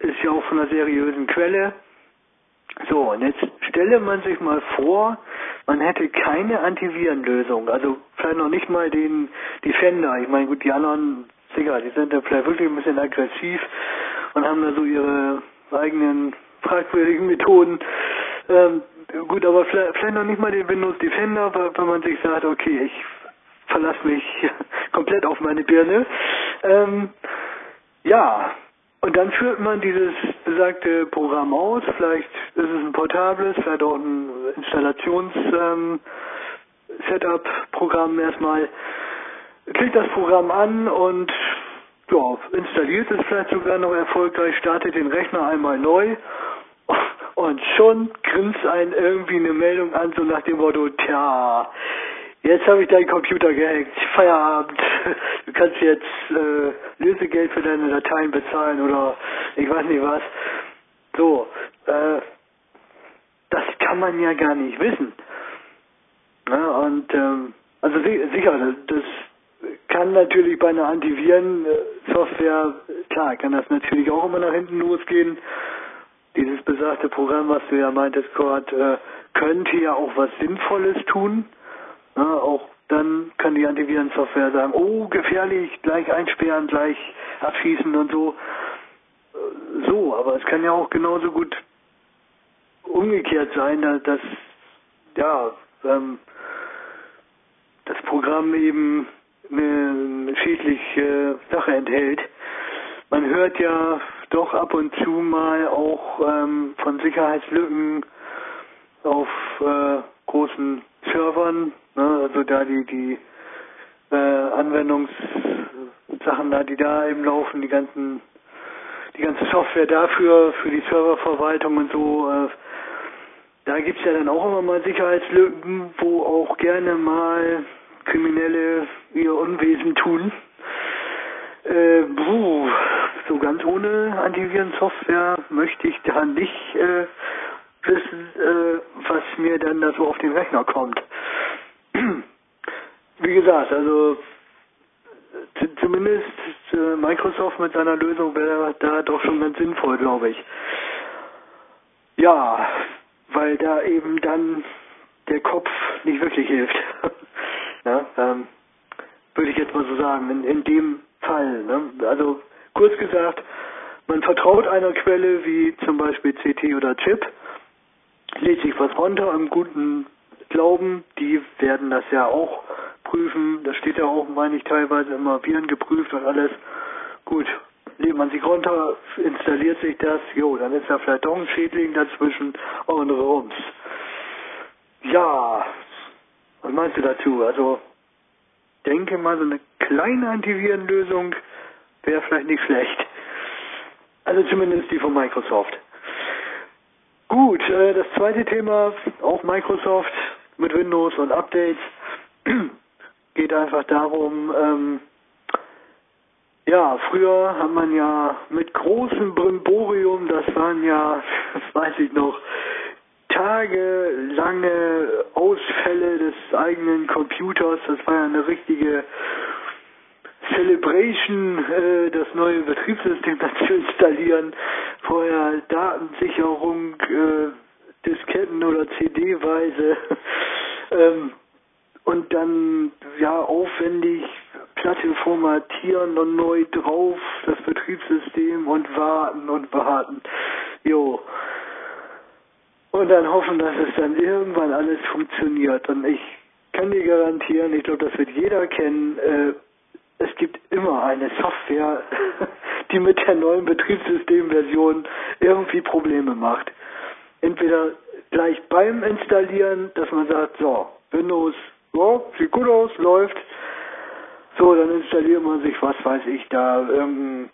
Speaker 5: ist ja auch von einer seriösen Quelle. So, und jetzt stelle man sich mal vor, man hätte keine Antivirenlösung, also vielleicht noch nicht mal den Defender. Ich meine, gut, die anderen, sicher, die sind ja vielleicht wirklich ein bisschen aggressiv und haben da so ihre eigenen fragwürdigen Methoden. Ähm, gut, aber vielleicht, noch nicht mal den Windows Defender, wenn man sich sagt, okay, ich verlasse mich komplett auf meine Birne. Ähm, ja, und dann führt man dieses besagte Programm aus. Vielleicht ist es ein portables, vielleicht auch ein Installations-Setup-Programm ähm, erstmal. Klickt das Programm an und ja, installiert es vielleicht sogar noch erfolgreich, startet den Rechner einmal neu und schon grinst einen irgendwie eine Meldung an, so nach dem Motto, tja, jetzt habe ich deinen Computer gehackt, Feierabend, du kannst jetzt äh, Lösegeld für deine Dateien bezahlen oder ich weiß nicht was. So, äh, das kann man ja gar nicht wissen. Ja, und ähm, also sicher, das kann natürlich bei einer Antiviren-Software, klar, kann das natürlich auch immer nach hinten losgehen dieses besagte Programm, was du ja meintest, Kurt, äh, könnte ja auch was Sinnvolles tun. Ja, auch dann kann die Antivirensoftware sagen, oh, gefährlich, gleich einsperren, gleich abschießen und so. Äh, so, aber es kann ja auch genauso gut umgekehrt sein, dass, ja, ähm, das Programm eben eine schädliche Sache enthält. Man hört ja doch ab und zu mal auch ähm, von Sicherheitslücken auf äh, großen Servern, ne, also da die die äh, Anwendungssachen da, die da eben laufen, die ganzen die ganze Software dafür, für die Serververwaltung und so, äh, da gibt's ja dann auch immer mal Sicherheitslücken, wo auch gerne mal Kriminelle ihr Unwesen tun. Äh, puh, so ganz ohne Antivirensoftware möchte ich da nicht äh, wissen, äh, was mir dann da so auf den Rechner kommt. Wie gesagt, also zumindest äh, Microsoft mit seiner Lösung wäre da doch schon ganz sinnvoll, glaube ich. Ja, weil da eben dann der Kopf nicht wirklich hilft. ja, ähm, würde ich jetzt mal so sagen, in, in dem Fall. Ne? Also kurz gesagt, man vertraut einer Quelle wie zum Beispiel CT oder Chip, lädt sich was runter im guten Glauben, die werden das ja auch prüfen. Das steht ja auch, meine ich, teilweise immer Viren geprüft und alles. Gut, lädt man sich runter, installiert sich das, jo, dann ist da vielleicht doch ein Schädling dazwischen und rums. Ja, was meinst du dazu? Also, denke mal, so eine kleine Antivirenlösung wäre vielleicht nicht schlecht. Also zumindest die von Microsoft. Gut, äh, das zweite Thema, auch Microsoft mit Windows und Updates, geht einfach darum, ähm, ja, früher hat man ja mit großem Brimborium, das waren ja, das weiß ich noch, tagelange Ausfälle des eigenen Computers, das war ja eine richtige Celebration, äh, das neue Betriebssystem zu installieren, vorher Datensicherung, äh, Disketten oder CD-weise ähm, und dann ja aufwendig Platte formatieren und neu drauf das Betriebssystem und warten und warten. Jo. Und dann hoffen, dass es dann irgendwann alles funktioniert. Und ich kann dir garantieren, ich glaube, das wird jeder kennen, äh, es gibt immer eine Software, die mit der neuen Betriebssystemversion irgendwie Probleme macht. Entweder gleich beim Installieren, dass man sagt, so, Windows, ja, sieht gut aus, läuft. So, dann installiert man sich, was weiß ich, da irgendein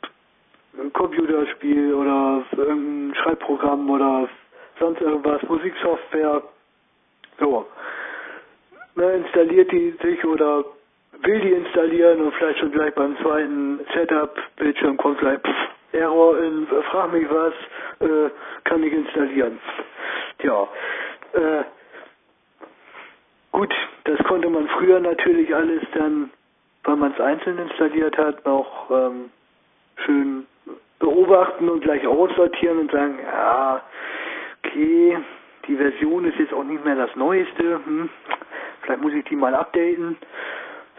Speaker 5: Computerspiel oder irgendein Schreibprogramm oder sonst irgendwas, Musiksoftware. So. Ne, installiert die sich oder will die installieren und vielleicht schon gleich beim zweiten Setup-Bildschirm kommt gleich pff, Error in frag mich was, äh, kann ich installieren. Ja. Äh, gut, das konnte man früher natürlich alles dann, weil man es einzeln installiert hat, noch ähm, schön beobachten und gleich aussortieren und sagen, ja, okay, die Version ist jetzt auch nicht mehr das Neueste, hm, vielleicht muss ich die mal updaten.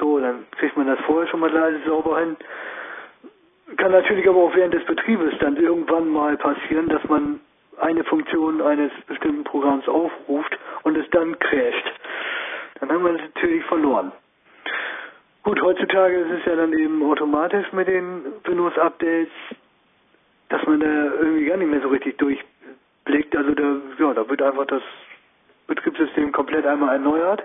Speaker 5: So, dann kriegt man das vorher schon mal alles sauber hin. Kann natürlich aber auch während des Betriebes dann irgendwann mal passieren, dass man eine Funktion eines bestimmten Programms aufruft und es dann crasht. Dann haben wir es natürlich verloren. Gut, heutzutage ist es ja dann eben automatisch mit den Windows-Updates, dass man da irgendwie gar nicht mehr so richtig durchblickt. Also da, ja, da wird einfach das Betriebssystem komplett einmal erneuert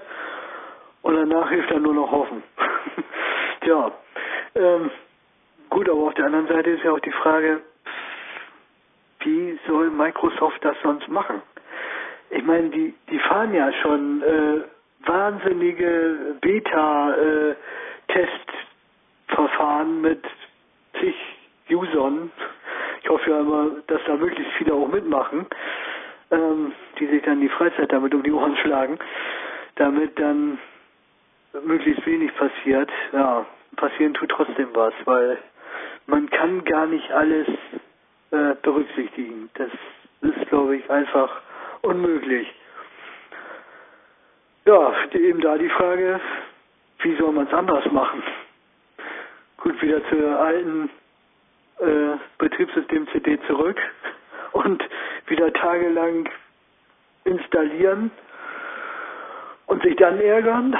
Speaker 5: und danach hilft dann nur noch hoffen. Tja, ähm, gut, aber auf der anderen Seite ist ja auch die Frage, wie soll Microsoft das sonst machen? Ich meine, die, die fahren ja schon äh, wahnsinnige Beta-Testverfahren äh, mit zig Usern. Ich hoffe ja immer, dass da möglichst viele auch mitmachen, ähm, die sich dann die Freizeit damit um die Ohren schlagen, damit dann möglichst wenig passiert, ja, passieren tut trotzdem was, weil man kann gar nicht alles äh, berücksichtigen. Das ist, glaube ich, einfach unmöglich. Ja, eben da die Frage, wie soll man es anders machen? Gut, wieder zur alten äh, Betriebssystem CD zurück und wieder tagelang installieren und sich dann ärgern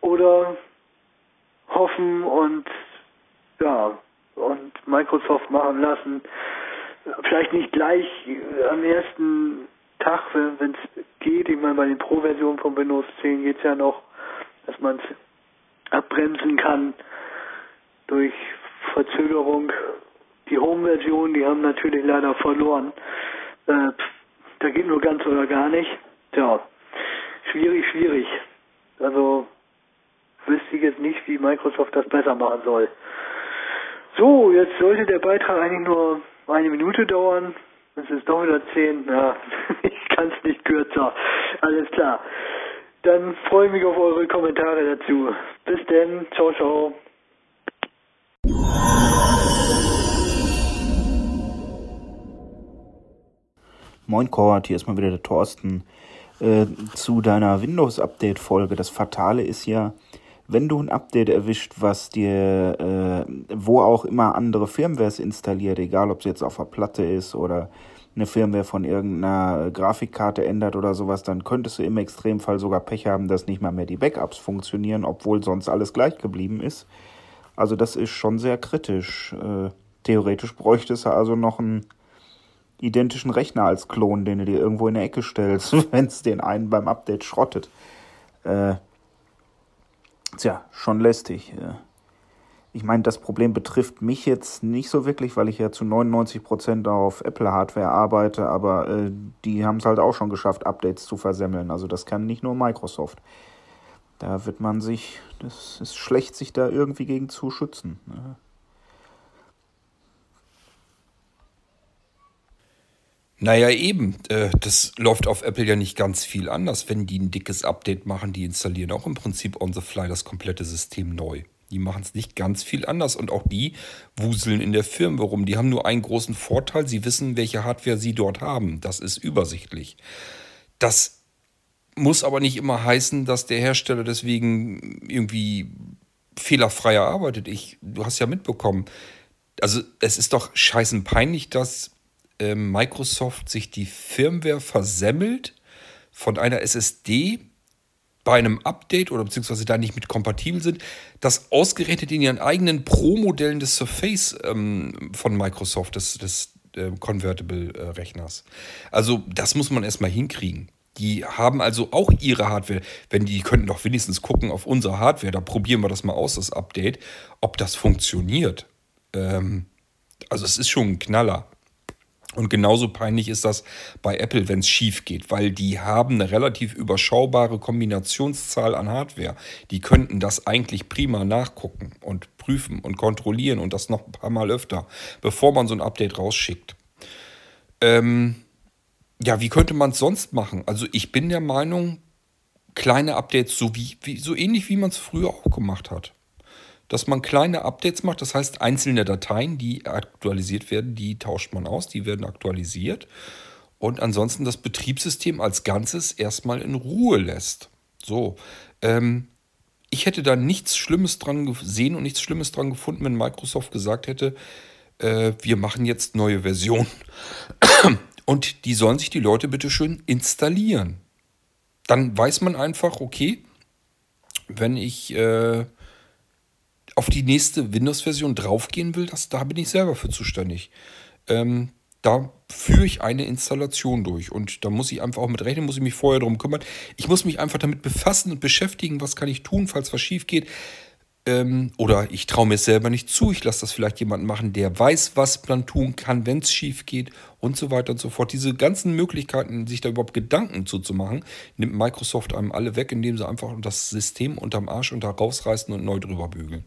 Speaker 5: oder hoffen und ja und Microsoft machen lassen. Vielleicht nicht gleich am ersten Tag, wenn es geht. Ich meine, bei den Pro-Versionen von Windows 10 geht es ja noch, dass man es abbremsen kann durch Verzögerung. Die Home-Version, die haben natürlich leider verloren. Äh, da geht nur ganz oder gar nicht. Tja, schwierig, schwierig. Also wüsste ich jetzt nicht, wie Microsoft das besser machen soll. So, jetzt sollte der Beitrag eigentlich nur eine Minute dauern. Es ist doch wieder zehn. Ja, kann es nicht kürzer. Alles klar. Dann freue ich mich auf eure Kommentare dazu. Bis denn. Ciao, ciao.
Speaker 3: Moin Kort, hier ist mal wieder der Thorsten. Äh, zu deiner Windows-Update-Folge. Das Fatale ist ja, wenn du ein Update erwischt, was dir, äh, wo auch immer andere Firmwares installiert, egal ob es jetzt auf der Platte ist oder eine Firmware von irgendeiner Grafikkarte ändert oder sowas, dann könntest du im Extremfall sogar Pech haben, dass nicht mal mehr die Backups funktionieren, obwohl sonst alles gleich geblieben ist. Also das ist schon sehr kritisch. Äh, theoretisch bräuchtest du also noch einen identischen Rechner als Klon, den du dir irgendwo in der Ecke stellst, wenn es den einen beim Update schrottet. Äh, tja, schon lästig. Ich meine, das Problem betrifft mich jetzt nicht so wirklich, weil ich ja zu 99% auf Apple-Hardware arbeite, aber äh, die haben es halt auch schon geschafft, Updates zu versemmeln. Also das kann nicht nur Microsoft. Da wird man sich, das ist schlecht, sich da irgendwie gegen zu schützen. Ne?
Speaker 1: Naja, eben. Äh, das läuft auf Apple ja nicht ganz viel anders. Wenn die ein dickes Update machen, die installieren auch im Prinzip on the fly das komplette System neu. Die machen es nicht ganz viel anders und auch die wuseln in der Firma rum. Die haben nur einen großen Vorteil, sie wissen, welche Hardware sie dort haben. Das ist übersichtlich. Das muss aber nicht immer heißen, dass der Hersteller deswegen irgendwie fehlerfreier arbeitet. Ich, du hast ja mitbekommen, also es ist doch scheißen peinlich, dass äh, Microsoft sich die Firmware versemmelt von einer SSD bei einem Update oder beziehungsweise da nicht mit kompatibel sind, das ausgerechnet in ihren eigenen Pro-Modellen des Surface ähm, von Microsoft, des, des äh, Convertible-Rechners. Also das muss man erstmal hinkriegen. Die haben also auch ihre Hardware. Wenn die könnten doch wenigstens gucken auf unsere Hardware, da probieren wir das mal aus, das Update, ob das funktioniert. Ähm, also es ist schon ein Knaller. Und genauso peinlich ist das bei Apple, wenn es schief geht, weil die haben eine relativ überschaubare Kombinationszahl an Hardware. Die könnten das eigentlich prima nachgucken und prüfen und kontrollieren und das noch ein paar Mal öfter, bevor man so ein Update rausschickt. Ähm, ja, wie könnte man es sonst machen? Also ich bin der Meinung, kleine Updates, so, wie, wie so ähnlich wie man es früher auch gemacht hat dass man kleine Updates macht. Das heißt, einzelne Dateien, die aktualisiert werden, die tauscht man aus, die werden aktualisiert. Und ansonsten das Betriebssystem als Ganzes erstmal in Ruhe lässt. So. Ähm, ich hätte da nichts Schlimmes dran gesehen und nichts Schlimmes dran gefunden, wenn Microsoft gesagt hätte, äh, wir machen jetzt neue Versionen. Und die sollen sich die Leute bitte schön installieren. Dann weiß man einfach, okay, wenn ich äh, auf die nächste Windows-Version draufgehen will, das, da bin ich selber für zuständig. Ähm, da führe ich eine Installation durch und da muss ich einfach auch mit rechnen, muss ich mich vorher darum kümmern. Ich muss mich einfach damit befassen und beschäftigen, was kann ich tun, falls was schief geht. Ähm, oder ich traue mir selber nicht zu, ich lasse das vielleicht jemanden machen, der weiß, was man tun kann, wenn es schief geht und so weiter und so fort. Diese ganzen Möglichkeiten, sich da überhaupt Gedanken zuzumachen, nimmt Microsoft einem alle weg, indem sie einfach das System unterm Arsch und da rausreißen und neu drüber bügeln.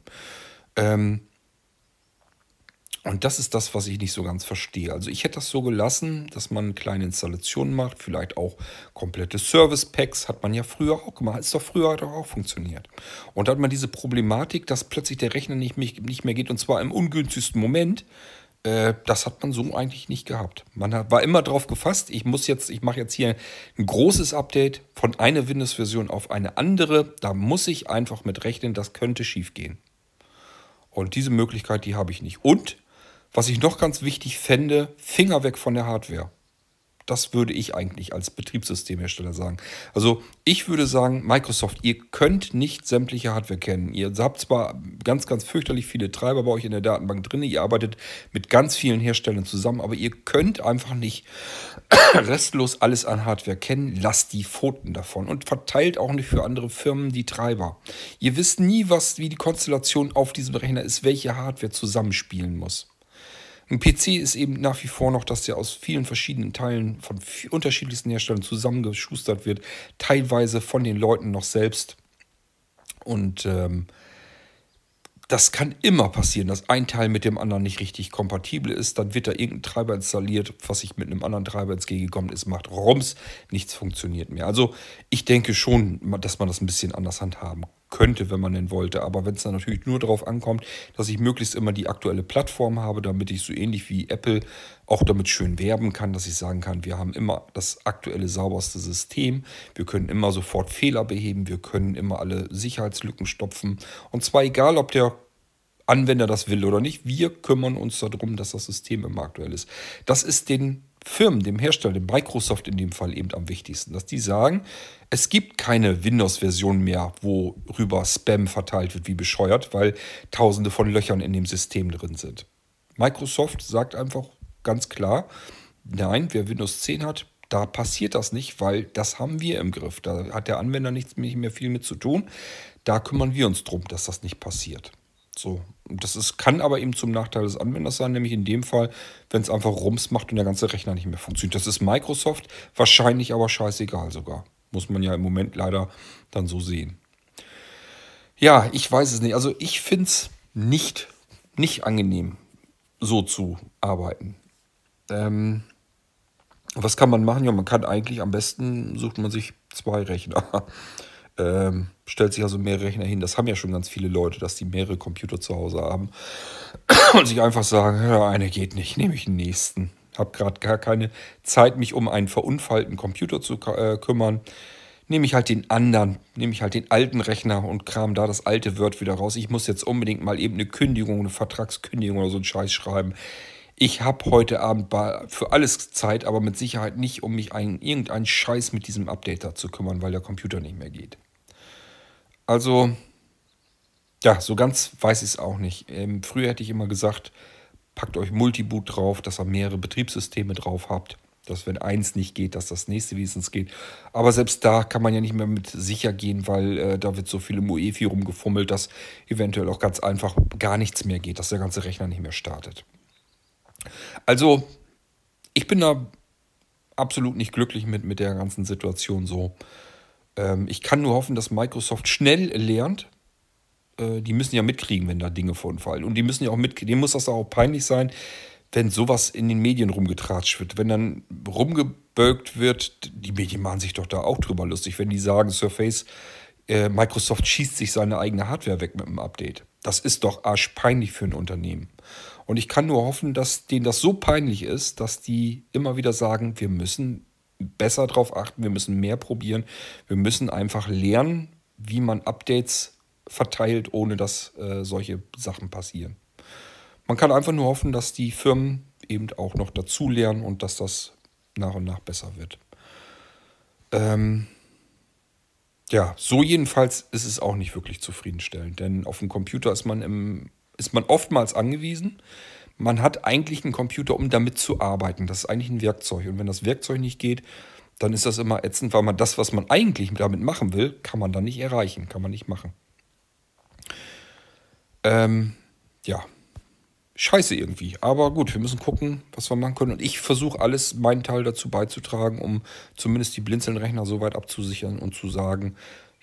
Speaker 1: Ähm, und das ist das, was ich nicht so ganz verstehe. Also ich hätte das so gelassen, dass man kleine Installationen macht, vielleicht auch komplette Service Packs, hat man ja früher auch gemacht. Ist doch früher hat auch funktioniert. Und da hat man diese Problematik, dass plötzlich der Rechner nicht, nicht mehr geht und zwar im ungünstigsten Moment. Äh, das hat man so eigentlich nicht gehabt. Man war immer darauf gefasst, ich muss jetzt, ich mache jetzt hier ein großes Update von einer Windows-Version auf eine andere. Da muss ich einfach mit rechnen, das könnte schief gehen. Und diese Möglichkeit, die habe ich nicht. Und was ich noch ganz wichtig fände, Finger weg von der Hardware. Das würde ich eigentlich als Betriebssystemhersteller sagen. Also ich würde sagen, Microsoft, ihr könnt nicht sämtliche Hardware kennen. Ihr habt zwar ganz, ganz fürchterlich viele Treiber bei euch in der Datenbank drin, ihr arbeitet mit ganz vielen Herstellern zusammen, aber ihr könnt einfach nicht restlos alles an Hardware kennen. Lasst die Pfoten davon und verteilt auch nicht für andere Firmen die Treiber. Ihr wisst nie, was, wie die Konstellation auf diesem Rechner ist, welche Hardware zusammenspielen muss. Ein PC ist eben nach wie vor noch, dass der aus vielen verschiedenen Teilen von unterschiedlichsten Herstellern zusammengeschustert wird, teilweise von den Leuten noch selbst. Und ähm, das kann immer passieren, dass ein Teil mit dem anderen nicht richtig kompatibel ist. Dann wird da irgendein Treiber installiert, was sich mit einem anderen Treiber ins Gege kommt. Es macht Rums, nichts funktioniert mehr. Also ich denke schon, dass man das ein bisschen anders handhaben könnte, wenn man denn wollte. Aber wenn es dann natürlich nur darauf ankommt, dass ich möglichst immer die aktuelle Plattform habe, damit ich so ähnlich wie Apple auch damit schön werben kann, dass ich sagen kann, wir haben immer das aktuelle, sauberste System. Wir können immer sofort Fehler beheben. Wir können immer alle Sicherheitslücken stopfen. Und zwar egal, ob der Anwender das will oder nicht. Wir kümmern uns darum, dass das System immer aktuell ist. Das ist den Firmen, dem Hersteller, dem Microsoft in dem Fall eben am wichtigsten, dass die sagen, es gibt keine Windows-Version mehr, worüber Spam verteilt wird wie bescheuert, weil tausende von Löchern in dem System drin sind. Microsoft sagt einfach ganz klar, nein, wer Windows 10 hat, da passiert das nicht, weil das haben wir im Griff. Da hat der Anwender nichts mehr viel mit zu tun. Da kümmern wir uns drum, dass das nicht passiert. So, das ist, kann aber eben zum Nachteil des Anwenders sein, nämlich in dem Fall, wenn es einfach Rums macht und der ganze Rechner nicht mehr funktioniert. Das ist Microsoft, wahrscheinlich aber scheißegal sogar. Muss man ja im Moment leider dann so sehen. Ja, ich weiß es nicht. Also ich finde es nicht, nicht angenehm, so zu arbeiten. Ähm, was kann man machen? Ja, man kann eigentlich am besten, sucht man sich zwei Rechner. Ähm, stellt sich also mehrere Rechner hin. Das haben ja schon ganz viele Leute, dass die mehrere Computer zu Hause haben und sich einfach sagen, ja, einer geht nicht, nehme ich den nächsten. Habe gerade gar keine Zeit, mich um einen verunfallten Computer zu äh, kümmern. Nehme ich halt den anderen, nehme ich halt den alten Rechner und kram da das alte Word wieder raus. Ich muss jetzt unbedingt mal eben eine Kündigung, eine Vertragskündigung oder so einen Scheiß schreiben. Ich habe heute Abend für alles Zeit, aber mit Sicherheit nicht, um mich an irgendeinen Scheiß mit diesem Update da zu kümmern, weil der Computer nicht mehr geht. Also, ja, so ganz weiß ich es auch nicht. Ähm, früher hätte ich immer gesagt, packt euch Multiboot drauf, dass ihr mehrere Betriebssysteme drauf habt. Dass wenn eins nicht geht, dass das nächste wenigstens geht. Aber selbst da kann man ja nicht mehr mit sicher gehen, weil äh, da wird so viel im UEFI rumgefummelt, dass eventuell auch ganz einfach gar nichts mehr geht, dass der ganze Rechner nicht mehr startet. Also, ich bin da absolut nicht glücklich mit, mit der ganzen Situation so. Ähm, ich kann nur hoffen, dass Microsoft schnell lernt. Äh, die müssen ja mitkriegen, wenn da Dinge vorfallen. Und die müssen ja auch mitkriegen. Dem muss das auch peinlich sein, wenn sowas in den Medien rumgetratscht wird. Wenn dann rumgebölkt wird, die Medien machen sich doch da auch drüber lustig, wenn die sagen, Surface, äh, Microsoft schießt sich seine eigene Hardware weg mit einem Update. Das ist doch arschpeinlich für ein Unternehmen. Und ich kann nur hoffen, dass denen das so peinlich ist, dass die immer wieder sagen, wir müssen besser darauf achten, wir müssen mehr probieren, wir müssen einfach lernen, wie man Updates verteilt, ohne dass äh, solche Sachen passieren. Man kann einfach nur hoffen, dass die Firmen eben auch noch dazu lernen und dass das nach und nach besser wird. Ähm ja, so jedenfalls ist es auch nicht wirklich zufriedenstellend, denn auf dem Computer ist man, im, ist man oftmals angewiesen man hat eigentlich einen Computer, um damit zu arbeiten. Das ist eigentlich ein Werkzeug. Und wenn das Werkzeug nicht geht, dann ist das immer ätzend, weil man das, was man eigentlich damit machen will, kann man dann nicht erreichen, kann man nicht machen. Ähm, ja, scheiße irgendwie. Aber gut, wir müssen gucken, was wir machen können. Und ich versuche alles, meinen Teil dazu beizutragen, um zumindest die Blinzelnrechner so weit abzusichern und zu sagen,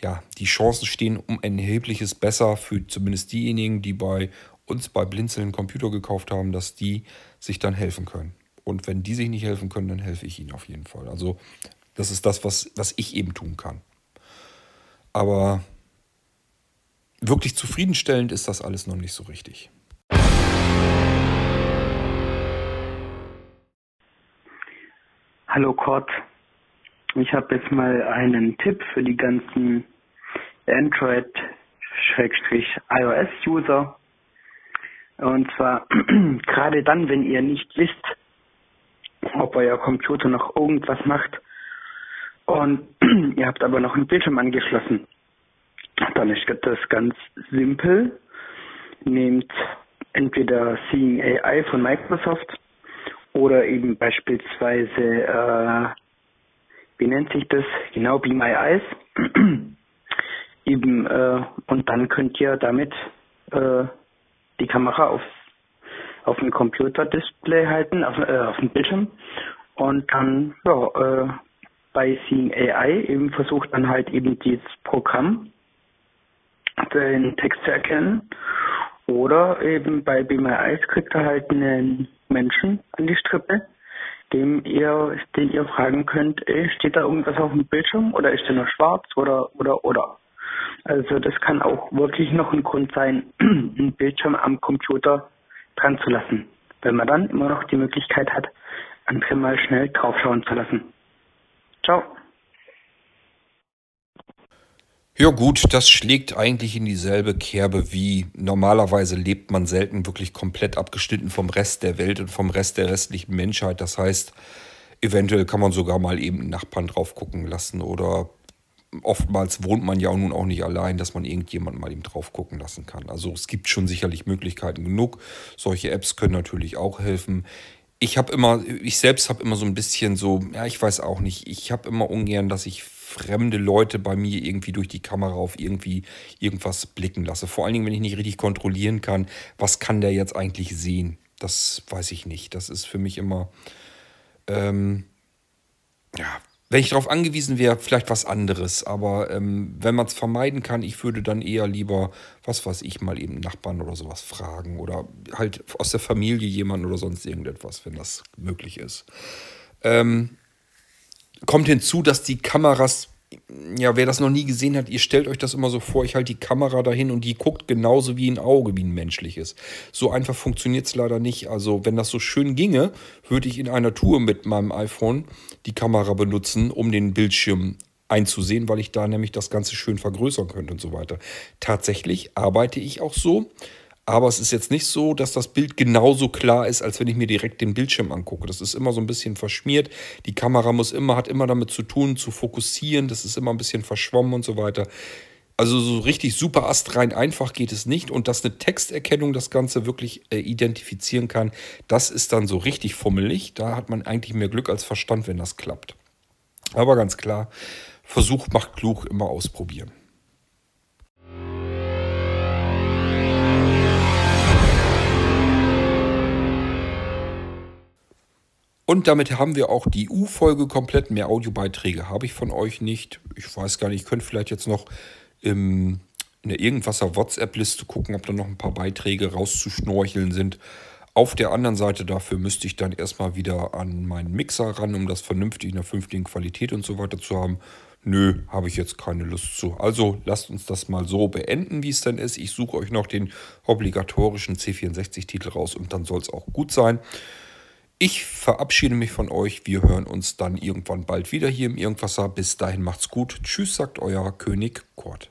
Speaker 1: ja, die Chancen stehen um ein erhebliches besser für zumindest diejenigen, die bei uns bei Blinzeln einen Computer gekauft haben, dass die sich dann helfen können. Und wenn die sich nicht helfen können, dann helfe ich ihnen auf jeden Fall. Also das ist das, was, was ich eben tun kann. Aber wirklich zufriedenstellend ist das alles noch nicht so richtig.
Speaker 6: Hallo Kurt, ich habe jetzt mal einen Tipp für die ganzen Android-iOS-User. Und zwar gerade dann, wenn ihr nicht wisst, ob euer Computer noch irgendwas macht und ihr habt aber noch einen Bildschirm angeschlossen, dann ist das ganz simpel. Nehmt entweder Seeing AI von Microsoft oder eben beispielsweise, äh, wie nennt sich das? Genau, Be My Eyes. Eben, äh, und dann könnt ihr damit äh, die Kamera auf, auf ein Computerdisplay halten, auf, äh, auf dem Bildschirm und dann ja, äh, bei Seeing AI eben versucht dann halt eben dieses Programm den Text zu erkennen Oder eben bei Be My Eyes kriegt er halt einen Menschen an die Strippe, dem ihr, den ihr fragen könnt, ey, steht da irgendwas auf dem Bildschirm oder ist der nur schwarz oder oder oder. Also das kann auch wirklich noch ein Grund sein, einen Bildschirm am Computer dran zu lassen, wenn man dann immer noch die Möglichkeit hat, andere mal schnell draufschauen zu lassen. Ciao.
Speaker 1: Ja gut, das schlägt eigentlich in dieselbe Kerbe wie normalerweise lebt man selten wirklich komplett abgeschnitten vom Rest der Welt und vom Rest der restlichen Menschheit. Das heißt, eventuell kann man sogar mal eben einen Nachbarn drauf gucken lassen oder oftmals wohnt man ja nun auch nicht allein, dass man irgendjemand mal eben drauf gucken lassen kann. Also es gibt schon sicherlich Möglichkeiten genug. Solche Apps können natürlich auch helfen. Ich habe immer, ich selbst habe immer so ein bisschen so, ja, ich weiß auch nicht, ich habe immer ungern, dass ich fremde Leute bei mir irgendwie durch die Kamera auf irgendwie irgendwas blicken lasse. Vor allen Dingen, wenn ich nicht richtig kontrollieren kann, was kann der jetzt eigentlich sehen. Das weiß ich nicht. Das ist für mich immer, ähm, ja, wenn ich darauf angewiesen wäre, vielleicht was anderes. Aber ähm, wenn man es vermeiden kann, ich würde dann eher lieber, was weiß ich, mal eben Nachbarn oder sowas fragen. Oder halt aus der Familie jemanden oder sonst irgendetwas, wenn das möglich ist. Ähm, kommt hinzu, dass die Kameras, ja, wer das noch nie gesehen hat, ihr stellt euch das immer so vor, ich halte die Kamera dahin und die guckt genauso wie ein Auge, wie ein menschliches. So einfach funktioniert es leider nicht. Also, wenn das so schön ginge, würde ich in einer Tour mit meinem iPhone die Kamera benutzen, um den Bildschirm einzusehen, weil ich da nämlich das Ganze schön vergrößern könnte und so weiter. Tatsächlich arbeite ich auch so. Aber es ist jetzt nicht so, dass das Bild genauso klar ist, als wenn ich mir direkt den Bildschirm angucke. Das ist immer so ein bisschen verschmiert. Die Kamera muss immer, hat immer damit zu tun, zu fokussieren. Das ist immer ein bisschen verschwommen und so weiter. Also so richtig super astrein einfach geht es nicht. Und dass eine Texterkennung das Ganze wirklich äh, identifizieren kann, das ist dann so richtig fummelig. Da hat man eigentlich mehr Glück als Verstand, wenn das klappt. Aber ganz klar, Versuch macht klug, immer ausprobieren. Und damit haben wir auch die U-Folge komplett. Mehr Audiobeiträge habe ich von euch nicht. Ich weiß gar nicht, ich könnte vielleicht jetzt noch im, in der Irgendwasser WhatsApp-Liste gucken, ob da noch ein paar Beiträge rauszuschnorcheln sind. Auf der anderen Seite dafür müsste ich dann erstmal wieder an meinen Mixer ran, um das vernünftig in der vernünftigen Qualität und so weiter zu haben. Nö, habe ich jetzt keine Lust zu. Also lasst uns das mal so beenden, wie es dann ist. Ich suche euch noch den obligatorischen C64-Titel raus und dann soll es auch gut sein. Ich verabschiede mich von euch. Wir hören uns dann irgendwann bald wieder hier im Irgendwasser. Bis dahin macht's gut. Tschüss, sagt euer König Kurt.